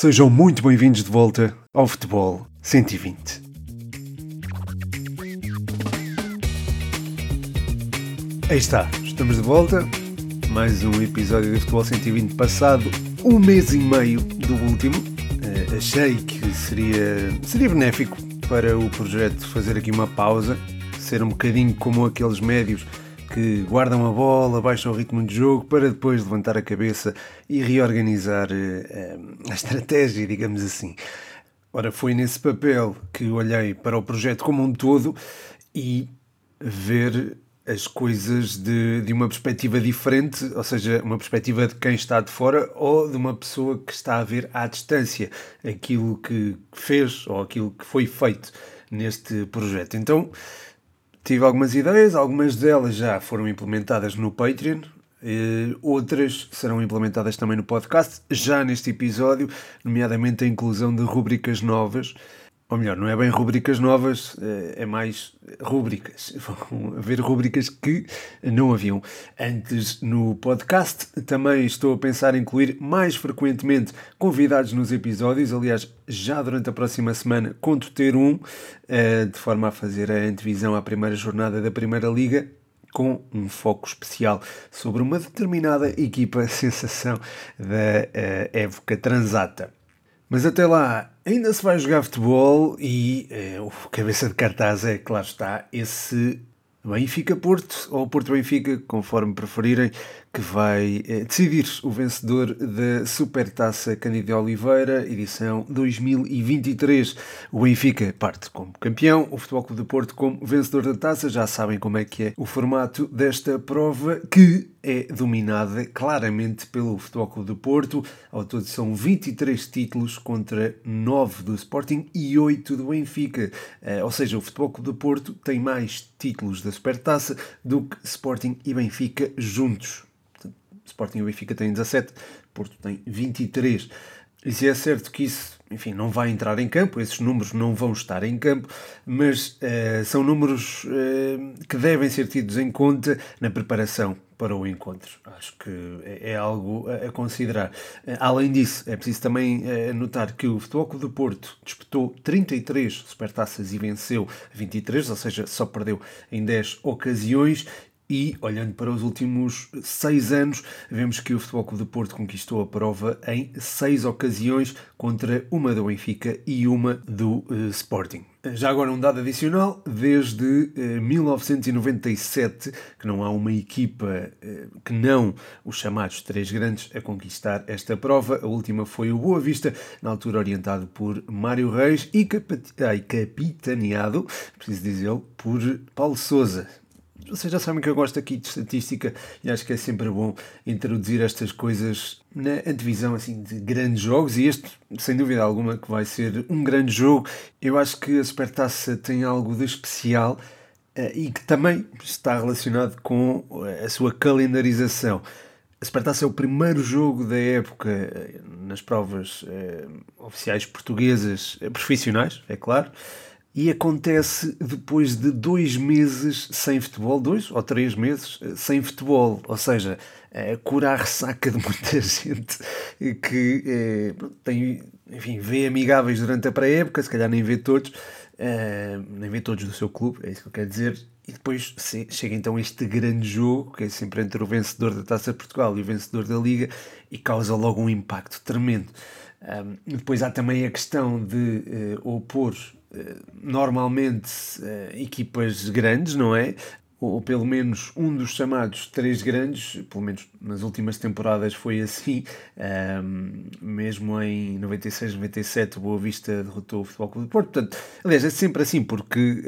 Sejam muito bem-vindos de volta ao Futebol 120. Aí está, estamos de volta. Mais um episódio de Futebol 120 passado um mês e meio do último. Uh, achei que seria, seria benéfico para o projeto fazer aqui uma pausa, ser um bocadinho como aqueles médios que guardam a bola, baixam o ritmo de jogo para depois levantar a cabeça e reorganizar uh, a estratégia, digamos assim. Ora, foi nesse papel que olhei para o projeto como um todo e ver as coisas de, de uma perspectiva diferente, ou seja, uma perspectiva de quem está de fora ou de uma pessoa que está a ver à distância aquilo que fez ou aquilo que foi feito neste projeto. Então, tive algumas ideias, algumas delas já foram implementadas no Patreon, eh, outras serão implementadas também no podcast, já neste episódio, nomeadamente a inclusão de rubricas novas ou melhor, não é bem rubricas novas, eh, é mais rubricas. Vão haver rubricas que não haviam antes no podcast. Também estou a pensar em incluir mais frequentemente convidados nos episódios. Aliás, já durante a próxima semana conto ter um, eh, de forma a fazer a antevisão à primeira jornada da Primeira Liga com um foco especial sobre uma determinada equipa sensação da eh, época transata. Mas até lá, ainda se vai jogar futebol e eh, o cabeça de cartaz é, claro está, esse Benfica-Porto ou Porto-Benfica, conforme preferirem, que vai eh, decidir o vencedor da Supertaça Cândido Oliveira, edição 2023. O Benfica parte como campeão, o Futebol Clube de Porto como vencedor da taça. Já sabem como é que é o formato desta prova, que é dominada claramente pelo Futebol Clube de Porto. Ao todo são 23 títulos contra 9 do Sporting e 8 do Benfica. Eh, ou seja, o Futebol Clube de Porto tem mais títulos da Supertaça do que Sporting e Benfica juntos. Sporting e Benfica têm 17, Porto tem 23. E se é certo que isso, enfim, não vai entrar em campo, esses números não vão estar em campo, mas uh, são números uh, que devem ser tidos em conta na preparação para o encontro. Acho que é, é algo a, considerar. Uh, além disso, é preciso também notar que o Futebol Clube do Porto disputou 33 supertaças e venceu 23, ou seja, só perdeu em 10 ocasiões e, olhando para os últimos seis anos, vemos que o Futebol Clube de Porto conquistou a prova em seis ocasiões contra uma do Benfica e uma do uh, Sporting. Já agora um dado adicional, desde uh, 1997 que não há uma equipa uh, que não os chamados três grandes a conquistar esta prova. A última foi o Boa Vista, na altura orientado por Mário Reis e capitaneado, preciso dizê-lo, por Paulo Sousa vocês já sabem que eu gosto aqui de estatística e acho que é sempre bom introduzir estas coisas na divisão assim, de grandes jogos e este, sem dúvida alguma, que vai ser um grande jogo. Eu acho que a Supertaça tem algo de especial uh, e que também está relacionado com a sua calendarização. A Supertaça é o primeiro jogo da época eh, nas provas oficiais portuguesas profissionais, é claro e acontece depois de dois meses sem futebol, dois ou três meses eh, sem futebol, ou seja, é, cura a ressaca de muita gente que é, tem, enfim, vê amigáveis durante a pré-época, se calhar nem vê todos, é, nem vê todos do seu clube, é isso que eu quero dizer, e depois chega então este grande jogo, que é sempre entre o vencedor da Taça de Portugal e o vencedor da Liga, e causa logo um impacto tremendo. Um, depois há também a questão de uh, opor normalmente uh, equipas grandes, não é? Ou, pelo menos um dos chamados três grandes, pelo menos nas últimas temporadas foi assim, mesmo em 96, 97 o Boa Vista derrotou o Futebol Clube de Porto. Portanto, aliás, é sempre assim, porque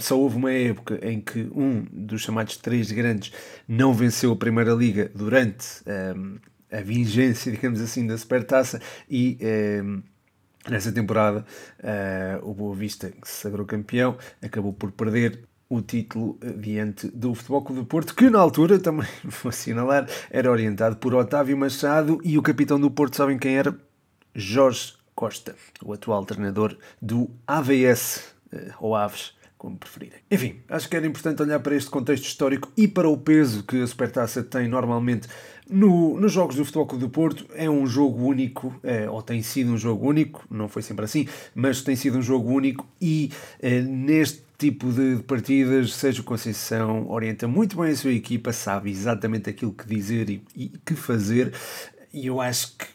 só houve uma época em que um dos chamados três grandes não venceu a Primeira Liga durante a vigência, digamos assim, da Supertaça e eh, nessa temporada eh, o Boa Vista, que se sagrou campeão, acabou por perder o título eh, diante do Futebol Clube do Porto, que na altura, também vou assinalar, era orientado por Otávio Machado e o capitão do Porto, sabem quem era? Jorge Costa, o atual treinador do AVS, ou Aves, como preferirem. Enfim, acho que era importante olhar para este contexto histórico e para o peso que a Supertaça tem normalmente no, nos jogos do Futebol Clube do Porto. É um jogo único, é, ou tem sido um jogo único, não foi sempre assim, mas tem sido um jogo único e é, neste tipo de partidas, Sérgio Conceição orienta muito bem a sua equipa, sabe exatamente aquilo que dizer e, e que fazer, e eu acho que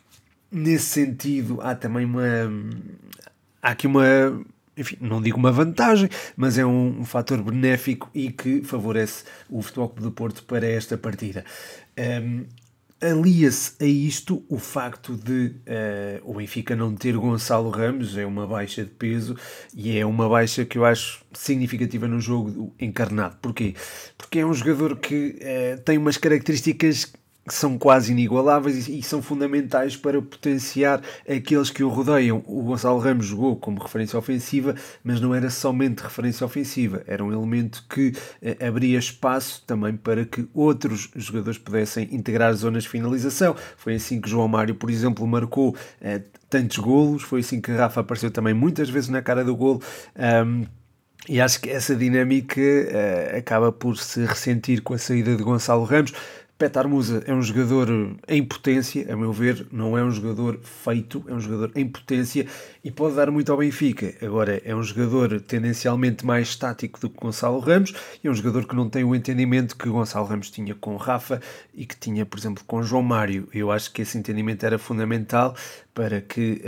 nesse sentido há também uma. Há aqui uma. Enfim, não digo uma vantagem, mas é um, um fator benéfico e que favorece o Futebol Clube do Porto para esta partida. Um, Alia-se a isto o facto de uh, o Benfica não ter Gonçalo Ramos, é uma baixa de peso e é uma baixa que eu acho significativa no jogo encarnado. Porquê? Porque é um jogador que uh, tem umas características são quase inigualáveis e, são fundamentais para potenciar aqueles que o rodeiam. O Gonçalo Ramos jogou como referência ofensiva, mas não era somente referência ofensiva, era um elemento que eh, abria espaço também para que outros jogadores pudessem integrar zonas de finalização. Foi assim que João Mário, por exemplo, marcou eh, tantos golos, foi assim que Rafa apareceu também muitas vezes na cara do golo. Um, e acho que essa dinâmica uh, acaba por se ressentir com a saída de Gonçalo Ramos. Petar Musa é um jogador em potência, a meu ver, não é um jogador feito, é um jogador em potência e pode dar muito ao Benfica. Agora, é um jogador tendencialmente mais estático do que Gonçalo Ramos e é um jogador que não tem o entendimento que Gonçalo Ramos tinha com Rafa e que tinha, por exemplo, com João Mário. Eu acho que esse entendimento era fundamental para que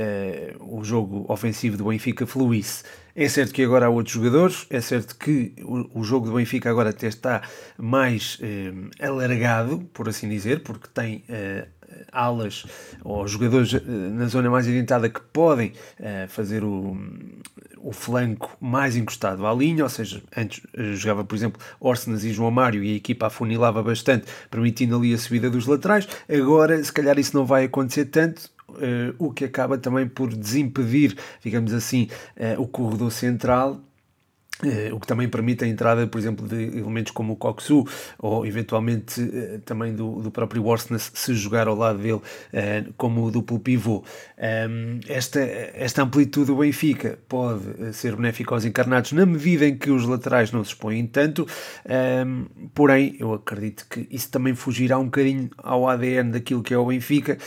uh, o jogo ofensivo do Benfica fluísse. É certo que agora há outros jogadores, é certo que o, o jogo do Benfica agora até está mais eh, alargado, por assim dizer, porque tem eh, alas ou jogadores eh, na zona mais adiantada que podem fazer o, o flanco mais encostado à linha, ou seja, antes jogava, por exemplo, Orsenas e João Mário e a equipa afunilava bastante, permitindo ali a subida dos laterais. Agora, se calhar isso não vai acontecer tanto, uh, o que acaba também por desimpedir, digamos assim, uh, o corredor central Uh, o que também permite a entrada, por exemplo, de elementos como o Coxu ou eventualmente também do, do próprio Worsness se jogar ao lado dele como o duplo pivô. Um, esta, esta amplitude do Benfica pode ser benéfica aos encarnados na medida em que os laterais não se expõem tanto, um, porém eu acredito que isso também fugirá um bocadinho ao ADN daquilo que é o Benfica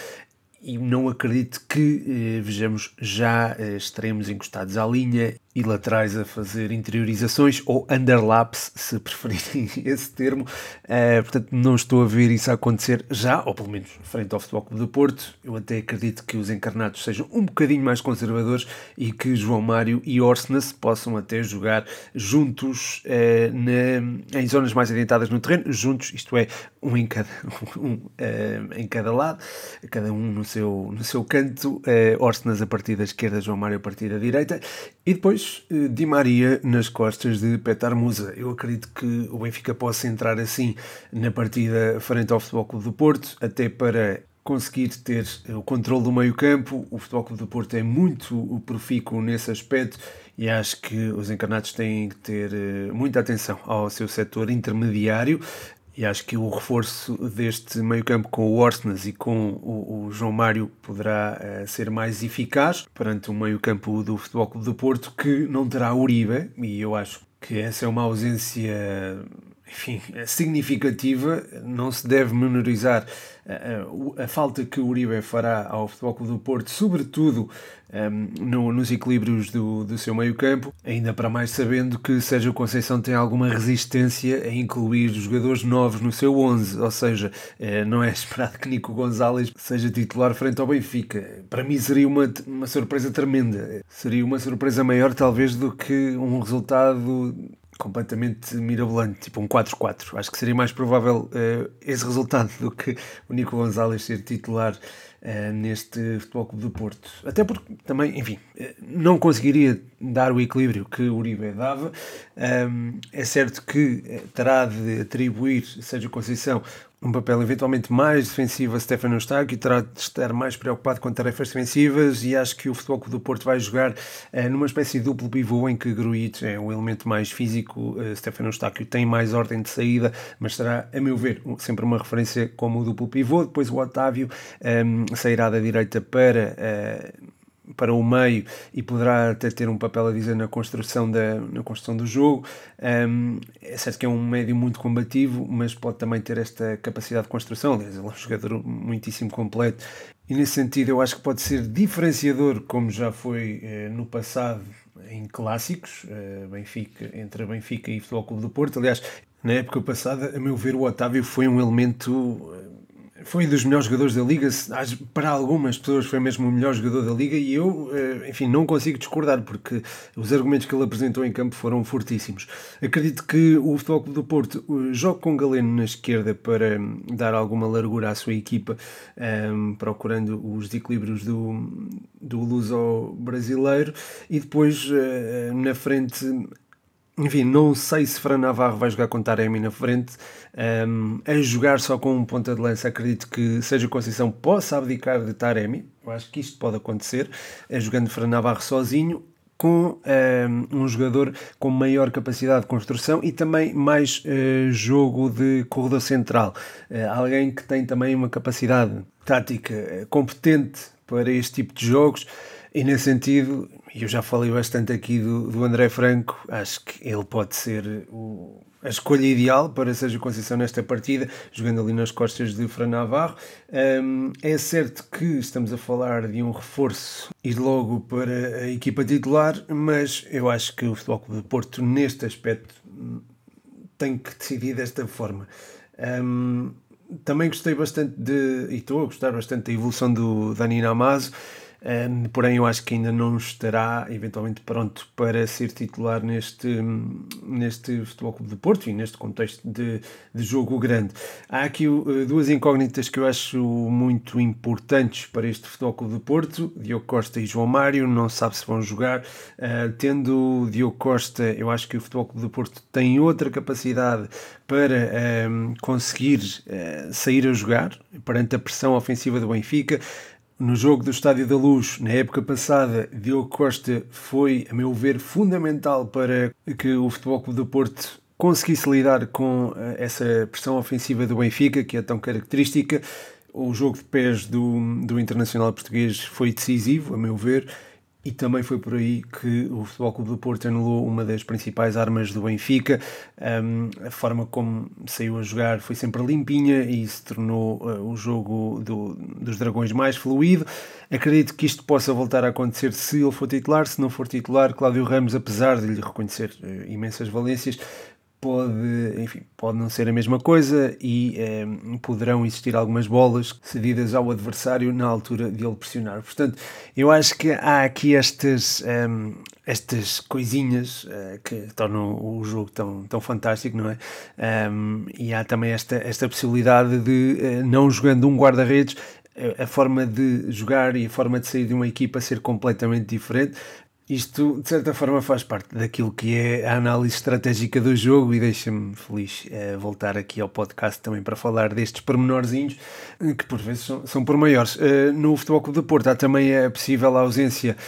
e não acredito que eh, vejamos já eh, extremos encostados à linha e laterais a fazer interiorizações ou underlaps, se preferirem esse termo. Uh, portanto, não estou a ver isso acontecer já, ou pelo menos frente ao Futebol Clube do Porto. Eu até acredito que os encarnados sejam um bocadinho mais conservadores e que João Mário e Orsnes possam até jogar juntos uh, na, em zonas mais adiantadas no terreno, juntos, isto é, um em cada, um, uh, em cada lado, cada um no seu, no seu canto, uh, Orsnes a partir da esquerda, João Mário a partir da direita, e depois eh, Di Maria nas costas de Petar Musa. Eu acredito que o Benfica possa entrar assim na partida frente ao Futebol Clube do Porto, até para conseguir ter o controle do meio campo. O Futebol Clube do Porto é muito profícuo nesse aspecto e acho que os encarnados têm que ter eh, muita atenção ao seu setor intermediário. E acho que o reforço deste meio-campo com o Orsnes e com o, o João Mário poderá uh, ser mais eficaz perante o meio-campo do Futebol Clube do Porto, que não terá Uribe, e eu acho que essa é uma ausência enfim, significativa, não se deve menorizar a, a, a, falta que o Uribe fará ao Futebol Clube do Porto, sobretudo um, no, nos equilíbrios do, do seu meio campo, ainda para mais sabendo que Sérgio Conceição tem alguma resistência a incluir jogadores novos no seu 11, ou seja, eh, não é esperado que Nico Gonzalez seja titular frente ao Benfica. Para mim seria uma, uma surpresa tremenda, seria uma surpresa maior talvez do que um resultado completamente mirabolante, tipo um 4-4. Acho que seria mais provável uh, esse resultado do que o Nico Gonzalez ser titular uh, neste Futebol Clube do Porto. Até porque também, enfim, uh, não conseguiria dar o equilíbrio que o Uribe dava. Um, é certo que terá de atribuir Sérgio Conceição um papel eventualmente mais defensivo a Stefano Eustáquio e terá de estar mais preocupado com tarefas defensivas e acho que o Futebol Clube do Porto vai jogar eh, numa espécie de duplo pivô em que Gruitch é o elemento mais físico, eh, Stefano Eustáquio tem mais ordem de saída, mas será, a meu ver, sempre uma referência como o duplo pivô. Depois o Otávio um, sairá da direita para... Para o meio e poderá até ter um papel a dizer na construção, da, na construção do jogo. Um, é certo que é um médio muito combativo, mas pode também ter esta capacidade de construção. Aliás, ele é um jogador muitíssimo completo e nesse sentido eu acho que pode ser diferenciador, como já foi eh, no passado em clássicos, eh, Benfica, entre Benfica e Futebol Clube do Porto. Aliás, na época passada, a meu ver, o Otávio foi um elemento foi dos melhores jogadores da liga, para algumas pessoas foi mesmo o melhor jogador da liga e eu, eh, enfim, não consigo discordar porque os argumentos que ele apresentou em campo foram fortíssimos. Acredito que o Futebol Clube do Porto eh, joga com Galeno na esquerda para hum, dar alguma largura à sua equipa, um, procurando os desequilíbrios do, do luso brasileiro e depois uh, na frente enfim, não sei se Fran Navarro vai jogar com Taremi na frente. Um, a jogar só com um ponta de lança, acredito que seja Conceição possa abdicar de Taremi. Eu acho que isto pode acontecer. É jogando Fran Navarro sozinho, com um, um, jogador com maior capacidade de construção e também mais uh, jogo de corredor central. Uh, alguém que tem também uma capacidade tática competente para este tipo de jogos. E nesse sentido, eu já falei bastante aqui do, do André Franco, acho que ele pode ser o, a escolha ideal para Sérgio Conceição nesta partida, jogando ali nas costas de Fran Navarro. Um, é certo que estamos a falar de um reforço e logo para a equipa titular, mas eu acho que o Futebol Clube de Porto, neste aspecto, tem que decidir desta forma. Um, também gostei bastante de, e estou a gostar bastante da evolução do Dani Namazo. Um, porém, eu acho que ainda não estará eventualmente pronto para ser titular neste, neste Futebol Clube de Porto e neste contexto de, de jogo grande. Há aqui uh, duas incógnitas que eu acho muito importantes para este Futebol Clube de Porto: Diogo Costa e João Mário. Não sabe se vão jogar. Uh, tendo Diogo Costa, eu acho que o Futebol Clube de Porto tem outra capacidade para um, conseguir uh, sair a jogar perante a pressão ofensiva do Benfica. No jogo do Estádio da Luz, na época passada, Diogo Costa foi, a meu ver, fundamental para que o Futebol Clube do Porto conseguisse lidar com eh, essa pressão ofensiva do Benfica, que é tão característica. O jogo de pés do, do Internacional Português foi decisivo, a meu ver, e também foi por aí que o Futebol Clube do Porto anulou uma das principais armas do Benfica. Um, a forma como saiu a jogar foi sempre limpinha e se tornou uh, o jogo do, dos Dragões mais fluido. Acredito que isto possa voltar a acontecer se ele for titular. Se não for titular, Cláudio Ramos, apesar de lhe reconhecer uh, imensas valências, pode, enfim, pode não ser a mesma coisa e eh, poderão existir algumas bolas cedidas ao adversário na altura de ele pressionar. Portanto, eu acho que há aqui estas, eh, estas coisinhas eh, que tornam o jogo tão, tão fantástico, não é? Um, e há também esta, esta possibilidade de, eh, não jogando um guarda-redes, a forma de jogar e a forma de sair de uma equipa ser completamente diferente. Isto, de certa forma, faz parte daquilo que é a análise estratégica do jogo e deixa-me feliz uh, voltar aqui ao podcast também para falar destes pormenorzinhos uh, que por vezes são, são por maiores. Uh, no Futebol Clube de Porto há também a possível ausência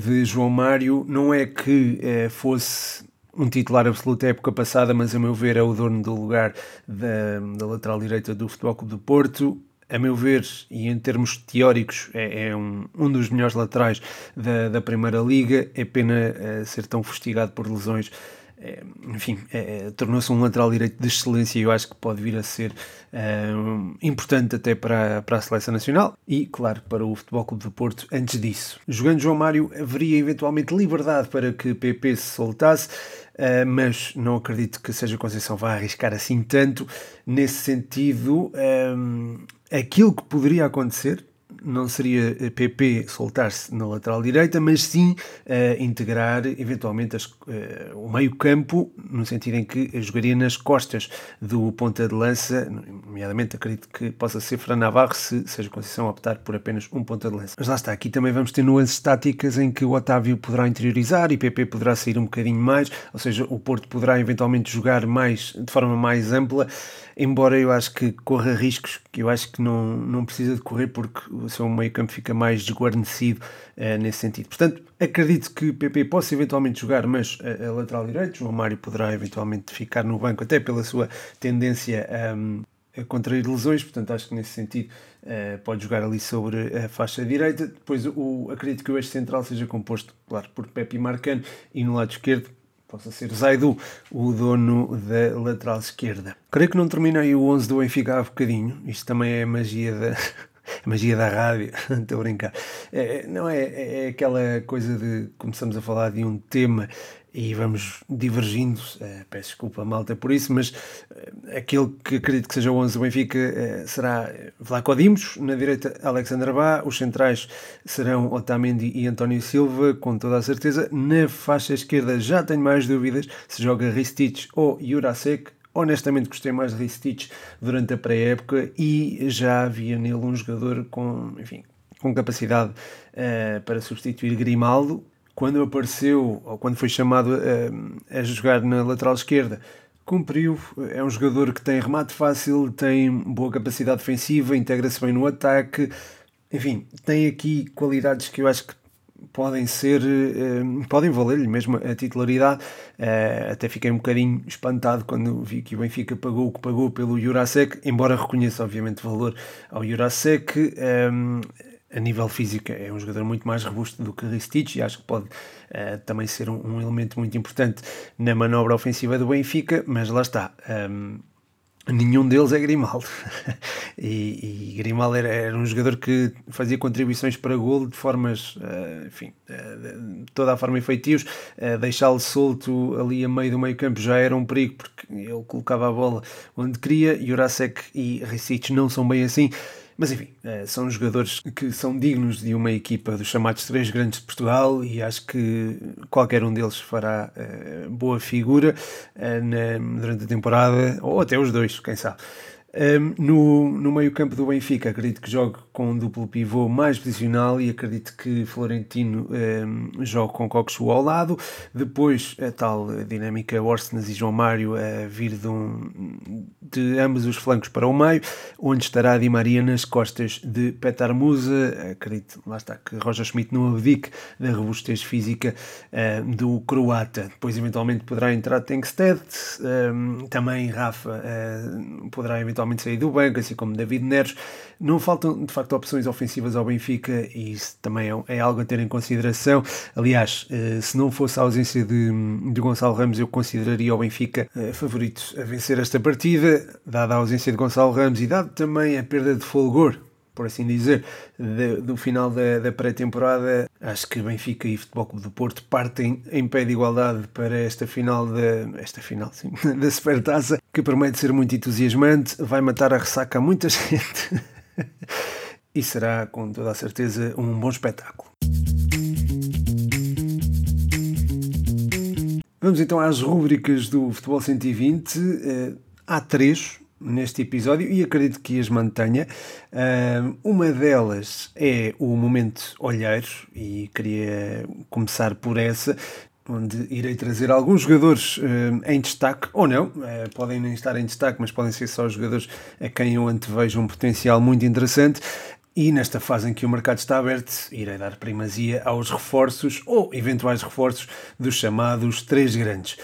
de João Mário. Não é que fosse um titular absoluto da época passada, mas a meu ver é o dono do lugar da, da lateral direita do Futebol Clube de Porto a meu ver, e em termos teóricos, é, é um, um dos melhores laterais da, da Primeira Liga. É pena é, ser tão fustigado por lesões. É, enfim, é, tornou-se um lateral direito de excelência e eu acho que pode vir a ser importante até para, para a seleção nacional e, claro, para o Futebol Clube do Porto antes disso. Jogando João Mário, haveria eventualmente liberdade para que PP se soltasse. Uh, mas não acredito que seja Conceição vá arriscar assim tanto. Nesse sentido, um, aquilo que poderia acontecer não seria PP soltar-se na lateral direita, mas sim uh, integrar eventualmente as, uh, o meio-campo, no sentido em que jogaria nas costas do ponta de lança, nomeadamente acredito que possa ser Fran Navarro, se seja Conceição optar por apenas um ponta de lança. Mas lá está, aqui também vamos ter nuances táticas em que o Otávio poderá interiorizar e PP poderá sair um bocadinho mais, ou seja, o Porto poderá eventualmente jogar mais de forma mais ampla embora eu acho que corra riscos que eu acho que não, não precisa de correr porque o seu meio campo fica mais desguarnecido uh, nesse sentido. Portanto, acredito que PP possa eventualmente jogar, mas a, a lateral direito, João Mário poderá eventualmente ficar no banco, até pela sua tendência um, a contrair lesões, portanto acho que nesse sentido uh, pode jogar ali sobre a faixa direita. Depois o, acredito que o eixo central seja composto, claro, por Pepe Marcano e no lado esquerdo possa ser Zaidu, o dono da lateral esquerda. Creio que não terminei o 11 do Benfica há bocadinho, isto também é magia da, a magia da rádio, estou a brincar. É, não é, é aquela coisa de começamos a falar de um tema e vamos divergindo. Uh, peço desculpa, malta, por isso, mas uh, aquele que acredito que seja o 11 do Benfica uh, será Vlaco Dimos, na direita Alexandre Bá, os centrais serão Otamendi e António Silva, com toda a certeza. Na faixa esquerda já tenho mais dúvidas se joga Ristich ou Jurasek. Honestamente gostei mais de Ristich durante a pré-época e já havia nele um jogador com, enfim, com capacidade para substituir Grimaldo, quando apareceu, ou quando foi chamado a, a jogar na lateral esquerda, cumpriu. É um jogador que tem remate fácil, tem boa capacidade defensiva, integra-se bem no ataque. Enfim, tem aqui qualidades que eu acho que podem ser, eh, podem valer-lhe mesmo a titularidade. Eh, até fiquei um bocadinho espantado quando vi que o Benfica pagou o que pagou pelo Jurasek, embora reconheça obviamente valor ao Jurasek. Eh, a nível físico é um jogador muito mais robusto do que Ristich e acho que pode uh, também ser um, um, elemento muito importante na manobra ofensiva do Benfica, mas lá está. Um, ehm, nenhum deles é Grimaldo. e, e, Grimaldo era, era, um jogador que fazia contribuições para golo de formas, uh, enfim, uh, toda a forma efetivos. Uh, Deixá-lo solto ali a meio do meio campo já era um perigo, porque ele colocava a bola onde queria. Jurasek e Ricic não são bem assim. Mas enfim, eh, são jogadores que são dignos de uma equipa dos chamados três grandes de Portugal e acho que qualquer um deles fará uh, boa figura na, durante a temporada, ou até os dois, quem sabe. Um, no, no meio-campo do Benfica, acredito que jogue com um duplo pivô mais posicional e acredito que Florentino um, jogue com Coxu ao lado. Depois, a tal dinâmica Orsnes e João Mário a vir de, um, de ambos os flancos para o meio, onde estará Di Maria nas costas de Petar Musa. Acredito, lá está, que Roger Schmidt não abdique da robustez física uh, do croata. Depois, eventualmente, poderá entrar Tenkstedt. Um, também Rafa poderá eventualmente eventualmente sair do banco, assim como David Neres. Não faltam, de facto, opções ofensivas ao Benfica e isso também é, é algo a ter em consideração. Aliás, eh, se não fosse a ausência de, de Gonçalo Ramos, eu consideraria o Benfica eh, favorito a vencer esta partida, dada a ausência de Gonçalo Ramos e dado também a perda de Folgor por assim dizer, de, do final da, da pré-temporada. Acho que Benfica e Futebol Clube do Porto partem em pé de igualdade para esta final da esta final, sim, da Supertaça, que promete ser muito entusiasmante, vai matar a ressaca a muita gente e será com toda a certeza um bom espetáculo. Vamos então às rubricas do Futebol 120. Eh, há três, neste episódio e acredito que as mantenha. Uma delas é o momento olheiros e queria começar por essa. Onde irei trazer alguns jogadores em destaque, ou não, uh, podem nem estar em destaque, mas podem ser só jogadores a quem eu antevejo um potencial muito interessante. E nesta fase em que o mercado está aberto, irei dar primazia aos reforços ou eventuais reforços dos chamados três grandes.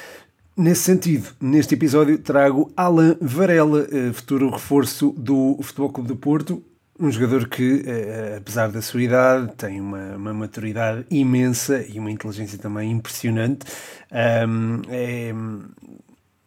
Nesse sentido, neste episódio trago Alan Varela, eh, futuro reforço do Futebol Clube do Porto, um jogador que, eh, apesar da sua idade, tem uma, uma maturidade imensa e uma inteligência também impressionante. Um, é,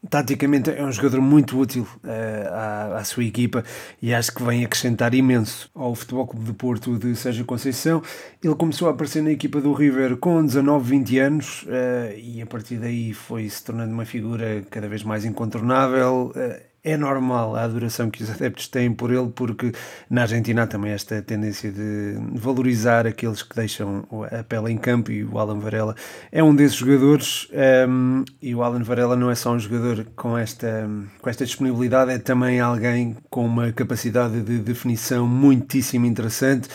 taticamente é um jogador muito útil uh, à, à, sua equipa e acho que vem acrescentar imenso ao Futebol Clube de Porto de Sérgio Conceição. Ele começou a aparecer na equipa do River com 19, 20 anos uh, e a partir daí foi se tornando uma figura cada vez mais incontornável. Uh, é normal a adoração que os adeptos têm por ele, porque na Argentina há também esta tendência de valorizar aqueles que deixam a pele em campo e o Alan Varela é um desses jogadores. Um, e o Alan Varela não é só um jogador com esta, com esta disponibilidade, é também alguém com uma capacidade de definição muitíssimo interessante.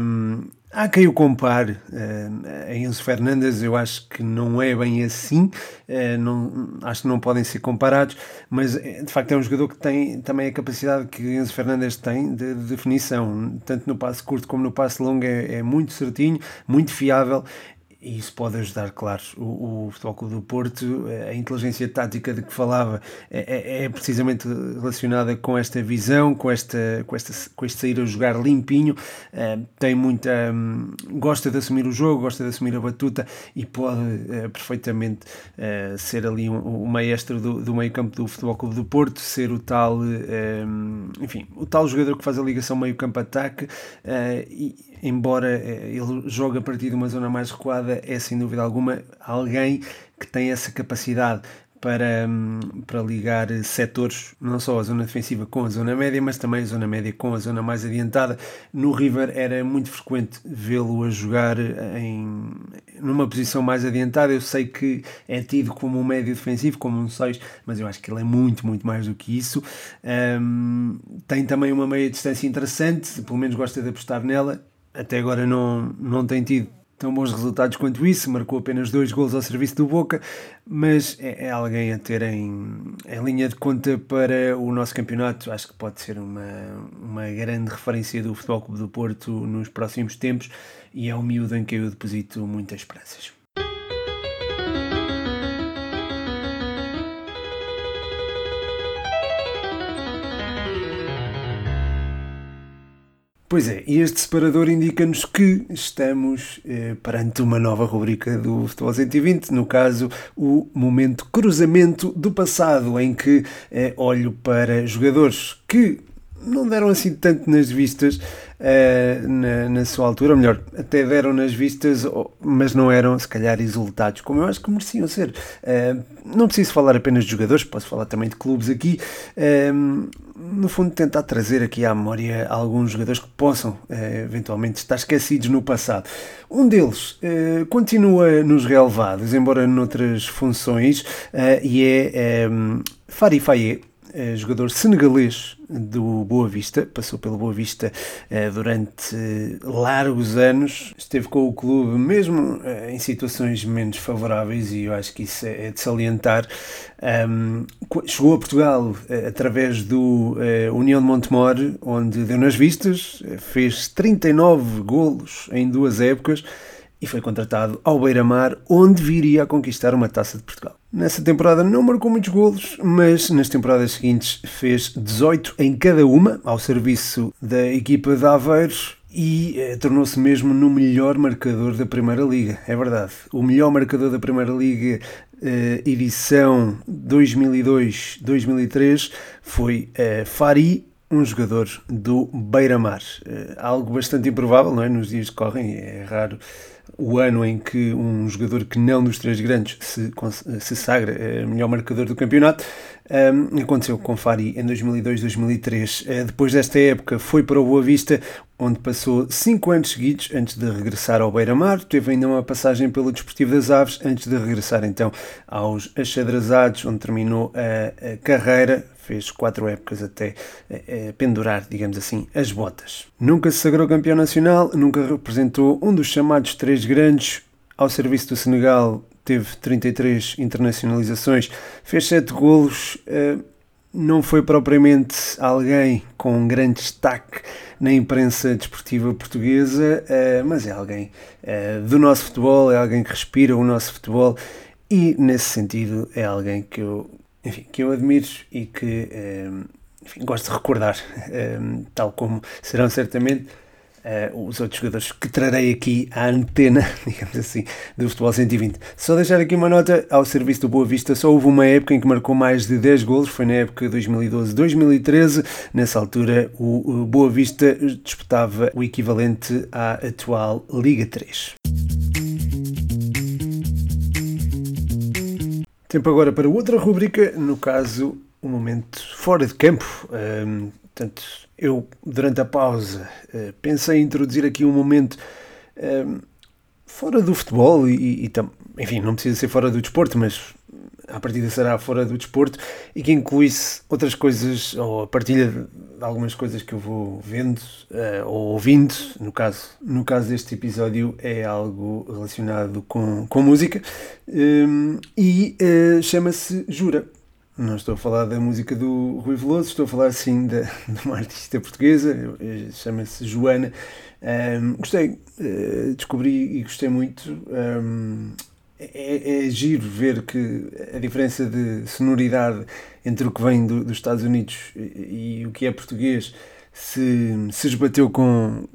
Um, Há quem o compare uh, a Enzo Fernandes, eu acho que não é bem assim, uh, não, acho que não podem ser comparados, mas de facto é um jogador que tem também a capacidade que Enzo Fernandes tem de, de definição, tanto no passe curto como no passe longo, é, é muito certinho, muito fiável e isso pode ajudar, claro, o, o Futebol Clube do Porto. A inteligência tática de que falava é, é, precisamente relacionada com esta visão, com, esta, com, esta, com este sair a jogar limpinho. Tem muita. Um, gosta de assumir o jogo, gosta de assumir a batuta e pode perfeitamente ser ali o maestro do, do meio campo do Futebol Clube do Porto, ser o tal, um, enfim, o tal jogador que faz a ligação meio campo-ataque e embora ele jogue a partir de uma zona mais recuada é sem dúvida alguma alguém que tem essa capacidade para, hum, para ligar setores, não só a zona defensiva com a zona média, mas também a zona média com a zona mais adiantada. No River era muito frequente vê-lo a jogar em, numa posição mais adiantada. Eu sei que é tido como um médio defensivo, como um 6, mas eu acho que ele é muito, muito mais do que isso. Um, tem também uma meia distância interessante, pelo menos gosta de apostar nela. Até agora não, não tem tido tão bons resultados quanto isso, marcou apenas dois gols ao serviço do Boca, mas é, é, alguém a ter em, em linha de conta para o nosso campeonato. Acho que pode ser uma, uma grande referência do Futebol Clube do Porto nos próximos tempos e é um miúdo em que eu deposito muitas esperanças. Pois é, e este separador indica-nos que estamos eh, perante uma nova rubrica do Futebol 120, no caso, o momento cruzamento do passado, em que eh, olho para jogadores que não deram assim tanto nas vistas uh, na, na, sua altura, ou melhor, até deram nas vistas, mas não eram se calhar exultados, como eu acho que mereciam ser. Uh, não preciso falar apenas de jogadores, posso falar também de clubes aqui. Uh, no fundo, tentar trazer aqui à memória alguns jogadores que possam eventualmente estar esquecidos no passado. Um deles continua nos relevados, embora noutras funções, e é um, Fari É jogador senegalês do Boa Vista, passou pelo Boa Vista eh, durante largos anos, esteve com o clube mesmo eh, em situações menos favoráveis e eu acho que isso é de salientar. chegou a Portugal eh, através do União de Montemor, onde deu nas vistas, fez 39 golos em duas épocas e foi contratado ao Beira-Mar, onde viria a conquistar uma taça de Portugal. Nessa temporada não marcou muitos golos, mas nas temporadas seguintes fez 18 em cada uma, ao serviço da equipa de Aveiros, e eh, tornou-se mesmo no melhor marcador da Primeira Liga. É verdade. O melhor marcador da Primeira Liga, eh, edição 2002-2003, foi eh, Fari, um jogador do Beira-Mar. Eh, algo bastante improvável, não é? Nos dias que correm, é raro o ano em que um jogador que não dos três grandes se, se sagra é melhor marcador do campeonato. Um, aconteceu com Fari em 2002-2003. Uh, eh, depois desta época foi para o Boa Vista, onde passou cinco anos seguidos antes de regressar ao Beira-Mar. Teve ainda uma passagem pelo Desportivo das Aves antes de regressar então aos Achadrezados, onde terminou a, a carreira fez quatro épocas até é, pendurar, digamos assim, as botas. Nunca se sagrou campeão nacional, nunca representou um dos chamados três grandes. Ao serviço do Senegal teve 33 internacionalizações, fez 7 golos, eh, não foi propriamente alguém com um grande destaque na imprensa desportiva portuguesa, mas é alguém do nosso futebol, é alguém que respira o nosso futebol e, nesse sentido, é alguém que eu enfim, que eu admiro e que ehm, enfim, gosto de recordar, ehm, tal como serão certamente uh, os outros jogadores que trarei aqui à antena, digamos assim, do Futebol 120. Só deixar aqui uma nota ao serviço do Boa Vista, só houve uma época em que marcou mais de 10 golos, foi na época 2012-2013, nessa altura o Boa Vista disputava o equivalente à atual Liga 3. Tempo agora para outra rubrica, no caso, um momento fora de campo. Um, portanto, eu, durante a pausa, uh, pensei em introduzir aqui um momento um, fora do futebol e, e, enfim, não precisa ser fora do desporto, mas a partida será fora do desporto e que incluísse outras coisas ou a partilha de algumas coisas que eu vou vendo uh, ou ouvindo. No caso, no caso deste episódio é algo relacionado com, com música um, e uh, chama-se Jura. Não estou a falar da música do Rui Veloso, estou a falar sim de, de uma artista portuguesa, chama-se Joana. Um, gostei, uh, descobri e gostei muito. Um, é, é, giro ver que a diferença de sonoridade entre o que vem do, dos Estados Unidos e, e, o que é português se, se esbateu com,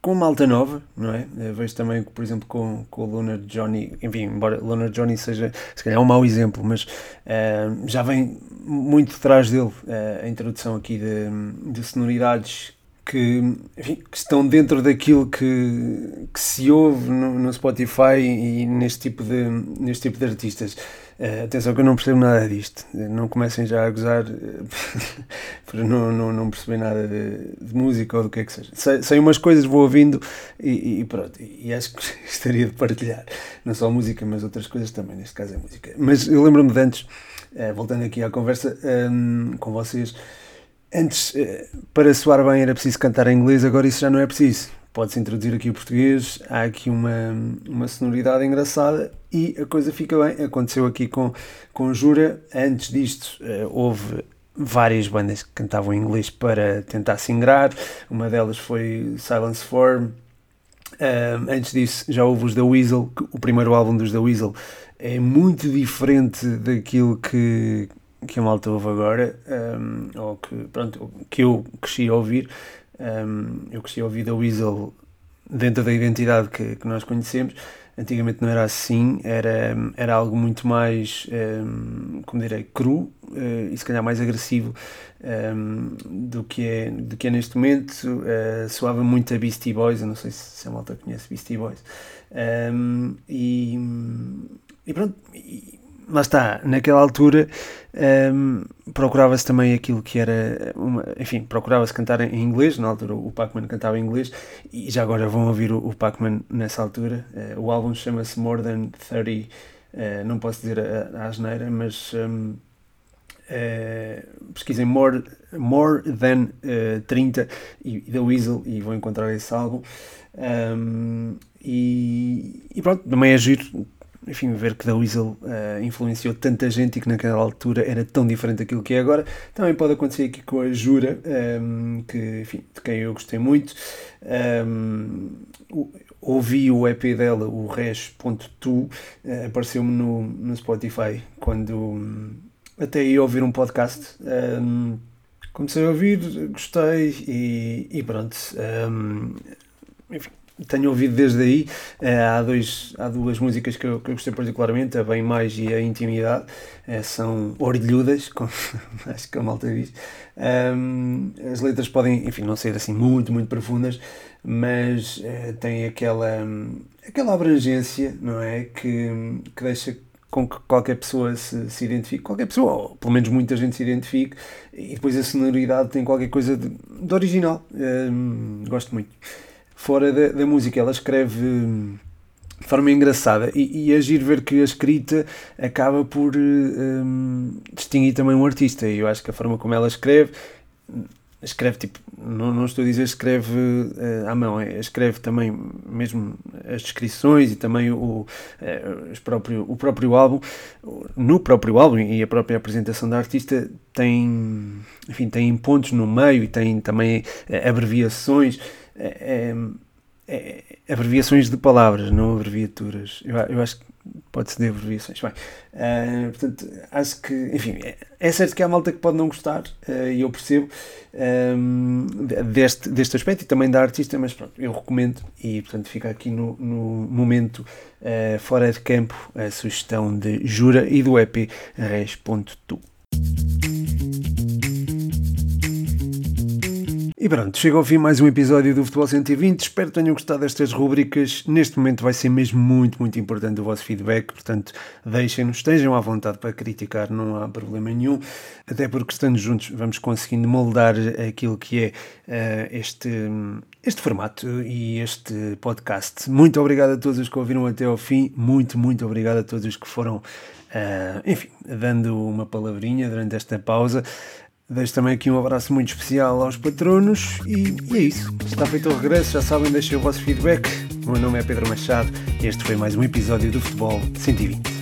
com malta nova, não é? Eu vejo também, por exemplo, com, com o Lunar Johnny, enfim, embora Lunar Johnny seja se calhar um mau exemplo, mas uh, já vem muito atrás dele uh, a introdução aqui de, de sonoridades que, enfim, que estão dentro daquilo que, que se ouve no, no, Spotify e neste tipo de, neste tipo de artistas. Uh, atenção que eu não percebo nada disto. Não comecem já a gozar para não, não, não perceber nada de, de, música ou do que é que seja. Sei, sei umas coisas, vou ouvindo e, e, pronto. E acho que gostaria de partilhar. Não só música, mas outras coisas também. Neste caso é música. Mas eu lembro-me de antes, uh, voltando aqui à conversa um, com vocês Antes, eh, para soar bem, era preciso cantar em inglês, agora isso já não é preciso. Pode-se introduzir aqui o português, há aqui uma, uma sonoridade engraçada e a coisa fica bem. Aconteceu aqui com, com Jura. Antes disto, eh, houve várias bandas que cantavam em inglês para tentar se ingrar. Uma delas foi Silence Form. Um, antes disso, já houve os The Weasel. O primeiro álbum dos The Weasel é muito diferente daquilo que, que a malta ouve agora, um, ou que, pronto, que eu cresci a ouvir. Um, eu cresci a ouvir da Weasel dentro da identidade que, que nós conhecemos. Antigamente não era assim, era, era algo muito mais, um, como direi, cru uh, e se calhar mais agressivo um, do, que é, do que é neste momento. Uh, soava muito a Beastie Boys, eu não sei se, se a malta conhece Beastie Boys. Um, e, e pronto, e, lá está, naquela altura um, procurava-se também aquilo que era, uma, enfim, procurava-se cantar em inglês, na altura o Pac-Man cantava em inglês, e já agora vão ouvir o, o Pac-Man nessa altura. Uh, o álbum chama-se More Than 30, uh, eh, não posso dizer a, a asneira, mas um, uh, eh, pesquisem More, More Than 30 e, The Weasel e vão encontrar esse álbum. Um, e, e pronto, também é giro enfim, ver que da Weasel uh, influenciou tanta gente e que naquela altura era tão diferente daquilo que é agora. Também pode acontecer aqui com a Jura, um, ehm, que, enfim, de quem eu gostei muito. Um, ehm, ouvi o EP dela, o Res.tu, uh, apareceu-me no, no Spotify quando um, até ia ouvir um podcast. Um, ehm, comecei a ouvir, gostei e, e pronto. enfim, tenho ouvido desde aí. Uh, há, dois, há duas músicas que eu, que eu gostei particularmente, a Bem Mais e a Intimidade. Uh, são orelhudas, acho que a malta diz. As letras podem, enfim, não ser assim muito, muito profundas, mas uh, têm aquela, aquela abrangência, não é? Que, que deixa com que qualquer pessoa se, se identifique, qualquer pessoa, ou pelo menos muita gente se identifique, e depois a sonoridade tem qualquer coisa de, de original. Gosto muito fora da, da música. Ela escreve de forma engraçada e, e agir ver que a escrita acaba por um, distinguir também um artista. E eu acho que a forma como ela escreve escreve tipo, não, não estou a dizer escreve uh, à mão, é, escreve também mesmo as descrições e também o, uh, os próprio, o próprio álbum, no próprio álbum e a própria apresentação da artista tem, enfim, tem pontos no meio e tem também abreviações é, é, é, abreviações de palavras, não abreviaturas. Eu, eu acho que pode ser de abreviações. Bem, uh, portanto, acho que, enfim, é, é certo que há malta que pode não gostar, uh, e eu percebo um, deste, deste aspecto e também da artista, mas pronto, eu recomendo e, portanto, fica aqui no, no momento uh, fora de campo a sugestão de Jura e do EP Res.tu. E pronto, chega ao fim mais um episódio do Futebol 120. Espero que tenham gostado destas rubricas. Neste momento vai ser mesmo muito, muito importante o vosso feedback. Portanto, deixem-nos, estejam à vontade para criticar, não há problema nenhum. Até porque estando juntos vamos conseguindo moldar aquilo que é uh, este, este formato e este podcast. Muito obrigado a todos os que ouviram até ao fim. Muito, muito obrigado a todos os que foram, uh, enfim, dando uma palavrinha durante esta pausa. Deixo também aqui um abraço muito especial aos patronos e, e é isso. Está feito o regresso, já sabem, deixem o vosso feedback. O meu nome é Pedro Machado e este foi mais um episódio do Futebol 120.